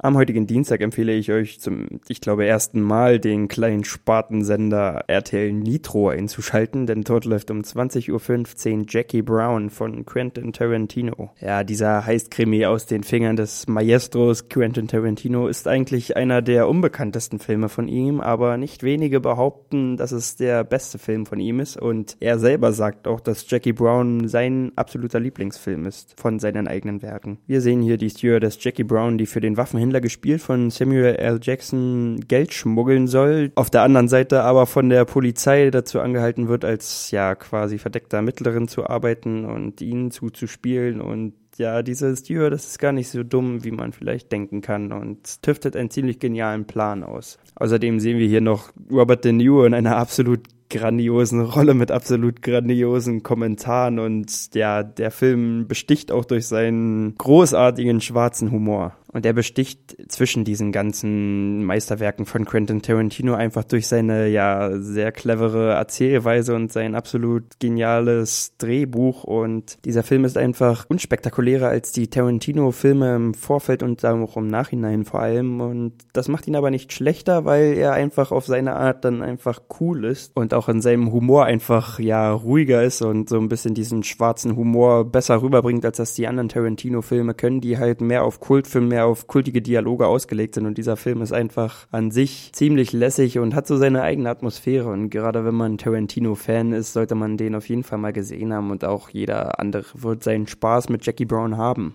Am heutigen Dienstag empfehle ich euch zum, ich glaube, ersten Mal den kleinen Spartensender RTL Nitro einzuschalten, denn dort läuft um 20.15 Uhr Jackie Brown von Quentin Tarantino. Ja, dieser Heißkrimi aus den Fingern des Maestros Quentin Tarantino ist eigentlich einer der unbekanntesten Filme von ihm, aber nicht wenige behaupten, dass es der beste Film von ihm ist und er selber sagt auch, dass Jackie Brown sein absoluter Lieblingsfilm ist von seinen eigenen Werken. Wir sehen hier die Stewardess Jackie Brown, die für den Waffenhändler Händler gespielt von Samuel L. Jackson Geld schmuggeln soll, auf der anderen Seite aber von der Polizei dazu angehalten wird, als ja quasi verdeckter Ermittlerin zu arbeiten und ihnen zuzuspielen und ja, diese Steward, das ist gar nicht so dumm, wie man vielleicht denken kann und tüftet einen ziemlich genialen Plan aus. Außerdem sehen wir hier noch Robert De Niro in einer absolut grandiosen Rolle mit absolut grandiosen Kommentaren und ja, der Film besticht auch durch seinen großartigen schwarzen Humor. Und er besticht zwischen diesen ganzen Meisterwerken von Quentin Tarantino einfach durch seine ja sehr clevere Erzählweise und sein absolut geniales Drehbuch. Und dieser Film ist einfach unspektakulärer als die Tarantino-Filme im Vorfeld und auch im Nachhinein vor allem. Und das macht ihn aber nicht schlechter, weil er einfach auf seine Art dann einfach cool ist und auch in seinem Humor einfach ja ruhiger ist und so ein bisschen diesen schwarzen Humor besser rüberbringt, als das die anderen Tarantino-Filme können, die halt mehr auf Kultfilme mehr auf kultige Dialoge ausgelegt sind. Und dieser Film ist einfach an sich ziemlich lässig und hat so seine eigene Atmosphäre. Und gerade wenn man Tarantino-Fan ist, sollte man den auf jeden Fall mal gesehen haben. Und auch jeder andere wird seinen Spaß mit Jackie Brown haben.